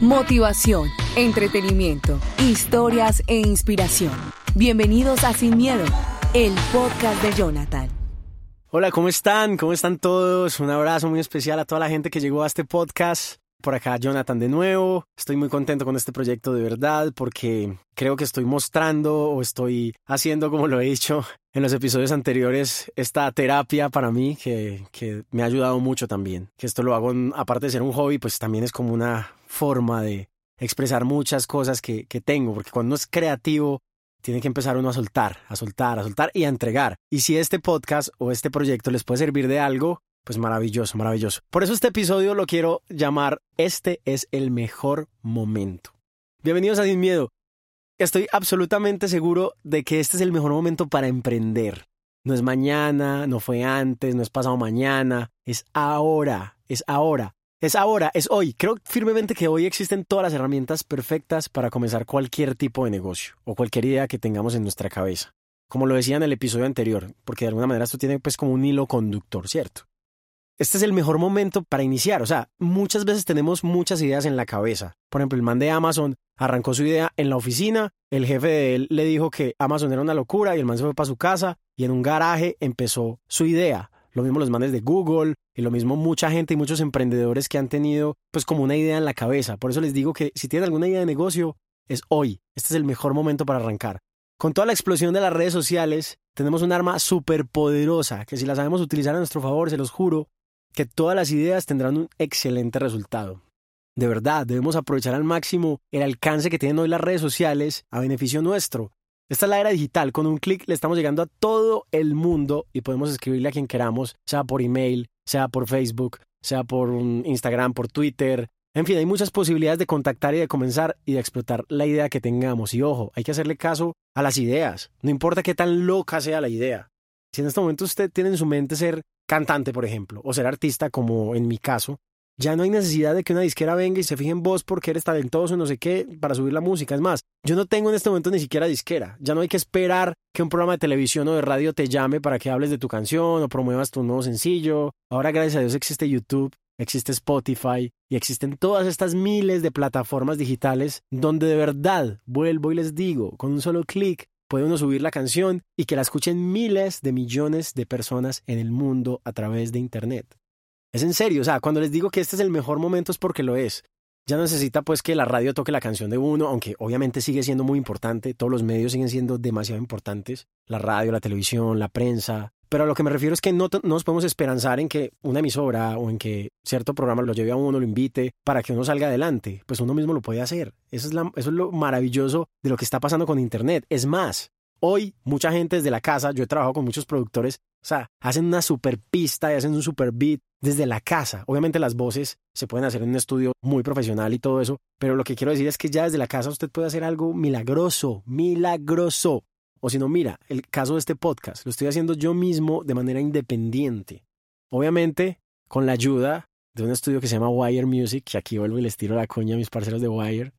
Motivación, entretenimiento, historias e inspiración. Bienvenidos a Sin Miedo, el podcast de Jonathan. Hola, ¿cómo están? ¿Cómo están todos? Un abrazo muy especial a toda la gente que llegó a este podcast. Por acá Jonathan de nuevo. Estoy muy contento con este proyecto de verdad porque creo que estoy mostrando o estoy haciendo, como lo he dicho en los episodios anteriores, esta terapia para mí que, que me ha ayudado mucho también. Que esto lo hago, aparte de ser un hobby, pues también es como una forma de expresar muchas cosas que, que tengo, porque cuando uno es creativo, tiene que empezar uno a soltar, a soltar, a soltar y a entregar. Y si este podcast o este proyecto les puede servir de algo, pues maravilloso, maravilloso. Por eso este episodio lo quiero llamar Este es el mejor momento. Bienvenidos a Sin Miedo. Estoy absolutamente seguro de que este es el mejor momento para emprender. No es mañana, no fue antes, no es pasado mañana, es ahora, es ahora. Es ahora, es hoy. Creo firmemente que hoy existen todas las herramientas perfectas para comenzar cualquier tipo de negocio o cualquier idea que tengamos en nuestra cabeza. Como lo decía en el episodio anterior, porque de alguna manera esto tiene pues como un hilo conductor, ¿cierto? Este es el mejor momento para iniciar. O sea, muchas veces tenemos muchas ideas en la cabeza. Por ejemplo, el man de Amazon arrancó su idea en la oficina, el jefe de él le dijo que Amazon era una locura y el man se fue para su casa y en un garaje empezó su idea. Lo mismo los manes de Google y lo mismo mucha gente y muchos emprendedores que han tenido pues como una idea en la cabeza. Por eso les digo que si tienen alguna idea de negocio, es hoy. Este es el mejor momento para arrancar. Con toda la explosión de las redes sociales, tenemos un arma súper poderosa que si la sabemos utilizar a nuestro favor, se los juro, que todas las ideas tendrán un excelente resultado. De verdad, debemos aprovechar al máximo el alcance que tienen hoy las redes sociales a beneficio nuestro. Esta es la era digital, con un clic le estamos llegando a todo el mundo y podemos escribirle a quien queramos, sea por email, sea por Facebook, sea por Instagram, por Twitter. En fin, hay muchas posibilidades de contactar y de comenzar y de explotar la idea que tengamos. Y ojo, hay que hacerle caso a las ideas, no importa qué tan loca sea la idea. Si en este momento usted tiene en su mente ser cantante, por ejemplo, o ser artista, como en mi caso, ya no hay necesidad de que una disquera venga y se fije en vos porque eres talentoso, no sé qué, para subir la música. Es más, yo no tengo en este momento ni siquiera disquera. Ya no hay que esperar que un programa de televisión o de radio te llame para que hables de tu canción o promuevas tu nuevo sencillo. Ahora, gracias a Dios, existe YouTube, existe Spotify y existen todas estas miles de plataformas digitales donde de verdad, vuelvo y les digo, con un solo clic puede uno subir la canción y que la escuchen miles de millones de personas en el mundo a través de Internet. Es en serio, o sea, cuando les digo que este es el mejor momento es porque lo es. Ya no necesita pues que la radio toque la canción de uno, aunque obviamente sigue siendo muy importante, todos los medios siguen siendo demasiado importantes, la radio, la televisión, la prensa, pero a lo que me refiero es que no, nos podemos esperanzar en que una emisora o en que cierto programa lo lleve a uno, lo invite para que uno salga adelante. Pues uno mismo lo puede hacer. Eso es, eso es lo maravilloso de lo que está pasando con Internet. Es más, hoy mucha gente desde la casa, yo he trabajado con muchos productores, o sea, hacen una super pista y hacen un super beat desde la casa. Obviamente las voces se pueden hacer en un estudio muy profesional y todo eso, pero lo que quiero decir es que ya desde la casa usted puede hacer algo milagroso, milagroso. O si no, mira, el caso de este podcast, lo estoy haciendo yo mismo de manera independiente. Obviamente, con la ayuda de un estudio que se llama Wire Music, que aquí vuelvo y les tiro la coña a mis parceros de Wire,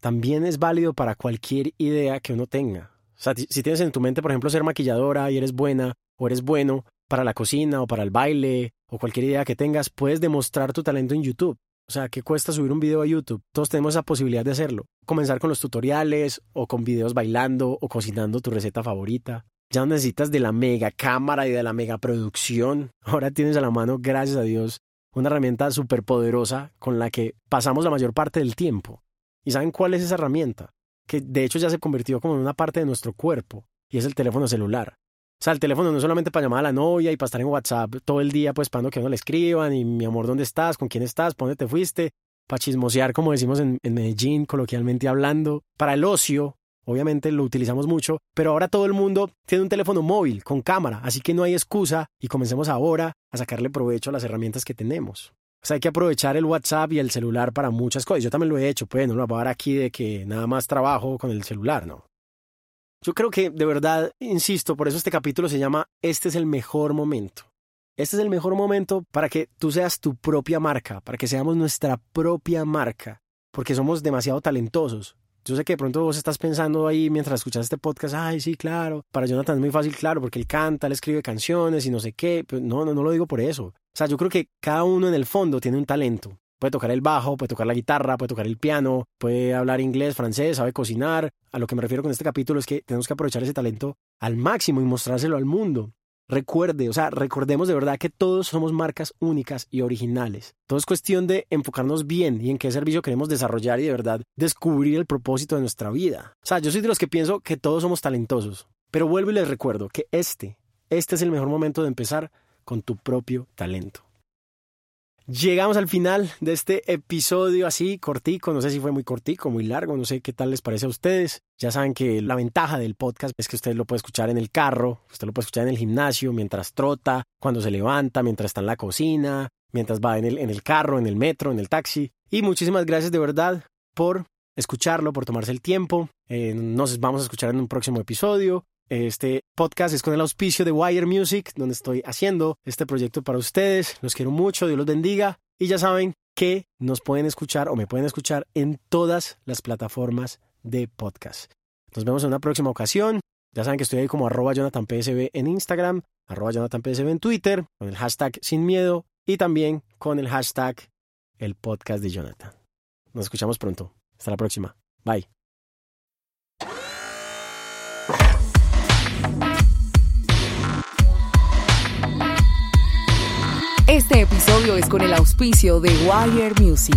también es válido para cualquier idea que uno tenga. O sea, si tienes en tu mente, por ejemplo, ser maquilladora y eres buena o eres bueno para la cocina o para el baile o cualquier idea que tengas, puedes demostrar tu talento en YouTube. O sea, ¿qué cuesta subir un video a YouTube? Todos tenemos esa posibilidad de hacerlo. Comenzar con los tutoriales o con videos bailando o cocinando tu receta favorita. Ya no necesitas de la mega cámara y de la mega producción. Ahora tienes a la mano, gracias a Dios, una herramienta súper poderosa con la que pasamos la mayor parte del tiempo. ¿Y saben cuál es esa herramienta? Que de hecho ya se convirtió como en una parte de nuestro cuerpo y es el teléfono celular. O sea, el teléfono no es solamente para llamar a la novia y para estar en WhatsApp todo el día, pues para que uno le escriban y mi amor, ¿dónde estás? ¿Con quién estás? ¿Por dónde te fuiste? Para chismosear, como decimos en, Medellín, coloquialmente hablando. Para el ocio, obviamente lo utilizamos mucho, pero ahora todo el mundo tiene un teléfono móvil con cámara, así que no hay excusa y comencemos ahora a sacarle provecho a las herramientas que tenemos. O sea, hay que aprovechar el WhatsApp y el celular para muchas cosas. Yo también lo he hecho, pues no lo voy a dar aquí de que nada más trabajo con el celular, no. Yo creo que de verdad, insisto, por eso este capítulo se llama Este es el mejor momento. Este es el mejor momento para que tú seas tu propia marca, para que seamos nuestra propia marca, porque somos demasiado talentosos. Yo sé que de pronto vos estás pensando ahí mientras escuchas este podcast, ay, sí, claro, para Jonathan es muy fácil, claro, porque él canta, él escribe canciones y no sé qué, pero no, no, no lo digo por eso. O sea, yo creo que cada uno en el fondo tiene un talento. Puede tocar el bajo, puede tocar la guitarra, puede tocar el piano, puede hablar inglés, francés, sabe cocinar. A lo que me refiero con este capítulo es que tenemos que aprovechar ese talento al máximo y mostrárselo al mundo. Recuerde, o sea, recordemos de verdad que todos somos marcas únicas y originales. Todo es cuestión de enfocarnos bien y en qué servicio queremos desarrollar y de verdad descubrir el propósito de nuestra vida. O sea, yo soy de los que pienso que todos somos talentosos, pero vuelvo y les recuerdo que este, este es el mejor momento de empezar con tu propio talento. Llegamos al final de este episodio así cortico, no sé si fue muy cortico, muy largo, no sé qué tal les parece a ustedes. Ya saben que la ventaja del podcast es que usted lo puede escuchar en el carro, usted lo puede escuchar en el gimnasio, mientras trota, cuando se levanta, mientras está en la cocina, mientras va en el, en el carro, en el metro, en el taxi. Y muchísimas gracias de verdad por escucharlo, por tomarse el tiempo. Eh, nos vamos a escuchar en un próximo episodio. Este podcast es con el auspicio de Wire Music, donde estoy haciendo este proyecto para ustedes. Los quiero mucho, Dios los bendiga. Y ya saben que nos pueden escuchar o me pueden escuchar en todas las plataformas de podcast. Nos vemos en una próxima ocasión. Ya saben que estoy ahí como arroba JonathanPSB en Instagram, arroba JonathanPSB en Twitter, con el hashtag sin miedo y también con el hashtag el podcast de Jonathan. Nos escuchamos pronto. Hasta la próxima. Bye. Este episodio es con el auspicio de Wire Music.